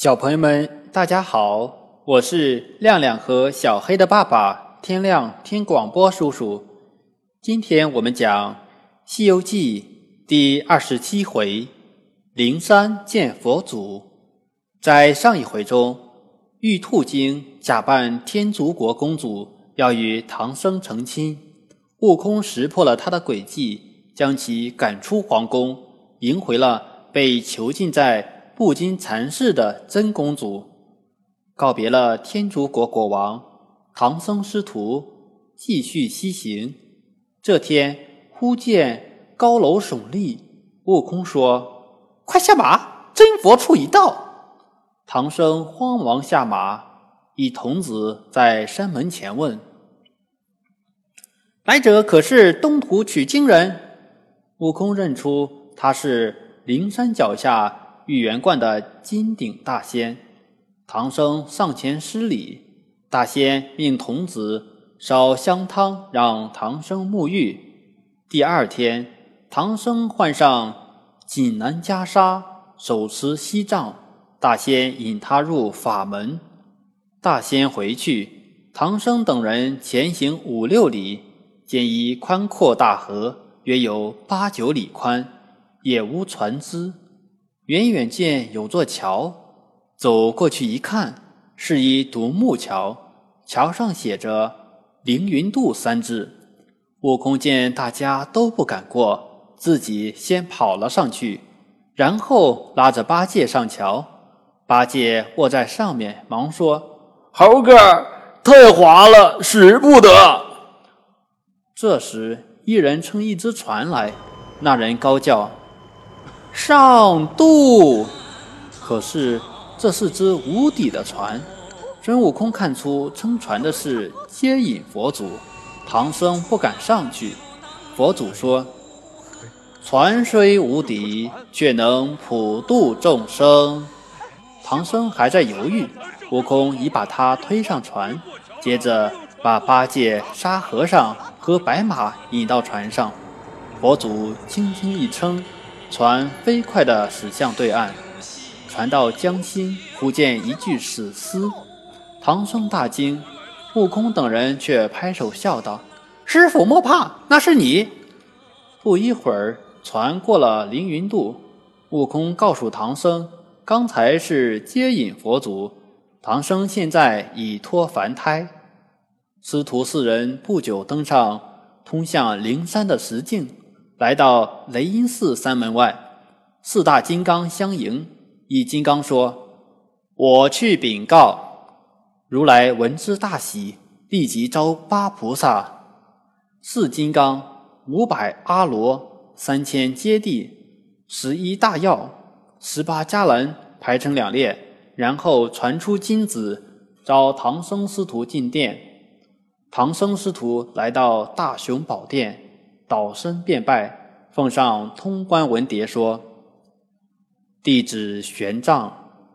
小朋友们，大家好，我是亮亮和小黑的爸爸天亮听广播叔叔。今天我们讲《西游记》第二十七回“灵山见佛祖”。在上一回中，玉兔精假扮天竺国公主，要与唐僧成亲。悟空识破了他的诡计，将其赶出皇宫，迎回了被囚禁在。不经禅室的真公主告别了天竺国国王，唐僧师徒继续西行。这天忽见高楼耸立，悟空说：“快下马，真佛处已到。”唐僧慌忙下马，一童子在山门前问：“来者可是东土取经人？”悟空认出他是灵山脚下。玉元观的金顶大仙，唐僧上前施礼，大仙命童子烧香汤让唐僧沐浴。第二天，唐僧换上锦襕袈裟，手持锡杖，大仙引他入法门。大仙回去，唐僧等人前行五六里，见一宽阔大河，约有八九里宽，也无船只。远远见有座桥，走过去一看，是一独木桥，桥上写着“凌云渡”三字。悟空见大家都不敢过，自己先跑了上去，然后拉着八戒上桥。八戒卧在上面，忙说：“猴哥，太滑了，使不得。”这时，一人撑一只船来，那人高叫。上渡，可是这是只无底的船。孙悟空看出撑船的是接引佛祖，唐僧不敢上去。佛祖说：“船虽无底，却能普渡众生。”唐僧还在犹豫，悟空已把他推上船，接着把八戒、沙和尚和白马引到船上。佛祖轻轻一撑。船飞快地驶向对岸，船到江心，忽见一具死尸。唐僧大惊，悟空等人却拍手笑道：“师傅莫怕，那是你。”不一会儿，船过了凌云渡，悟空告诉唐僧：“刚才是接引佛祖，唐僧现在已脱凡胎。”师徒四人不久登上通向灵山的石径。来到雷音寺三门外，四大金刚相迎。一金刚说：“我去禀告。”如来闻之大喜，立即召八菩萨、四金刚、五百阿罗、三千揭谛、十一大药、十八迦兰排成两列，然后传出金子，召唐僧师徒进殿。唐僧师徒来到大雄宝殿。倒身便拜，奉上通关文牒，说：“弟子玄奘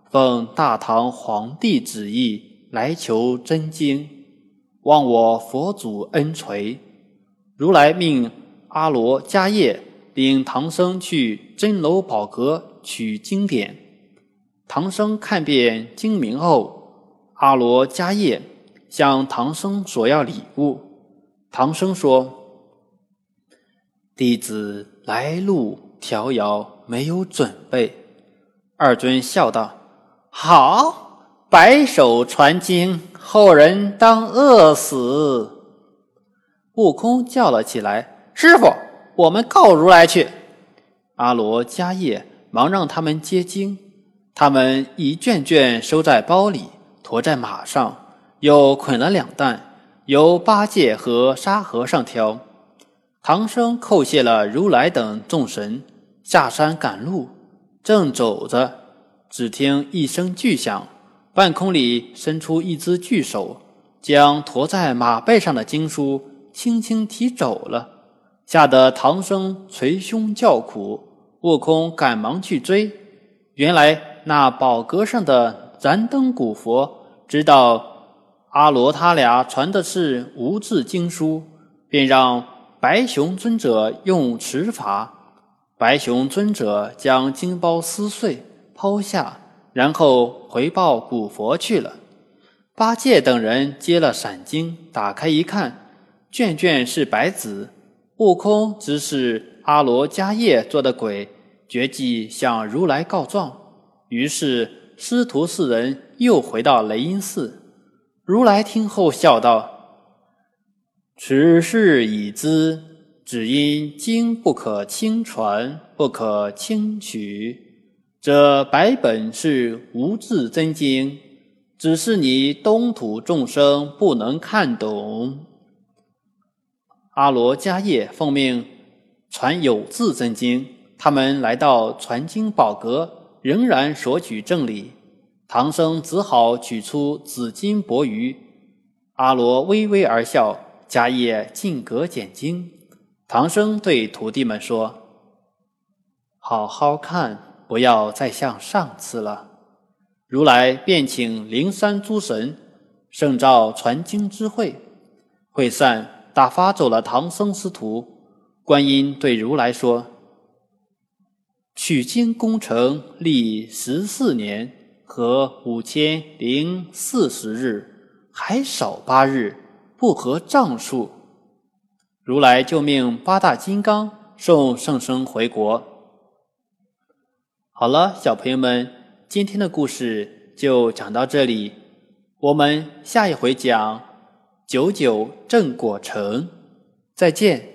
奉大唐皇帝旨意来求真经，望我佛祖恩垂。如来命阿罗迦叶领唐僧去真楼宝阁取经典。唐僧看遍经名后，阿罗迦叶向唐僧索要礼物。唐僧说。”弟子来路迢遥，没有准备。二尊笑道：“好，白手传经，后人当饿死。”悟空叫了起来：“师傅，我们告如来去。”阿罗迦叶忙让他们接经，他们一卷卷收在包里，驮在马上，又捆了两担，由八戒和沙和尚挑。唐僧叩谢了如来等众神，下山赶路。正走着，只听一声巨响，半空里伸出一只巨手，将驮在马背上的经书轻轻提走了，吓得唐僧捶胸叫苦。悟空赶忙去追，原来那宝阁上的燃灯古佛知道阿罗他俩传的是无字经书，便让。白熊尊者用持法，白熊尊者将经包撕碎抛下，然后回报古佛去了。八戒等人接了闪经，打开一看，卷卷是白纸，悟空只是阿罗迦叶做的鬼，决计向如来告状。于是师徒四人又回到雷音寺。如来听后笑道：“此事已知，只因经不可轻传，不可轻取。这百本是无字真经。”只是你东土众生不能看懂。阿罗迦叶奉命传有字真经，他们来到传经宝阁，仍然索取正理。唐僧只好取出紫金钵盂。阿罗微微而笑，迦叶进阁捡经。唐僧对徒弟们说：“好好看，不要再像上次了。”如来便请灵山诸神盛召传经之会，会散打发走了唐僧师徒。观音对如来说：“取经工程历十四年和五千零四十日，还少八日，不合丈数。”如来就命八大金刚送圣僧回国。好了，小朋友们。今天的故事就讲到这里，我们下一回讲九九正果城，再见。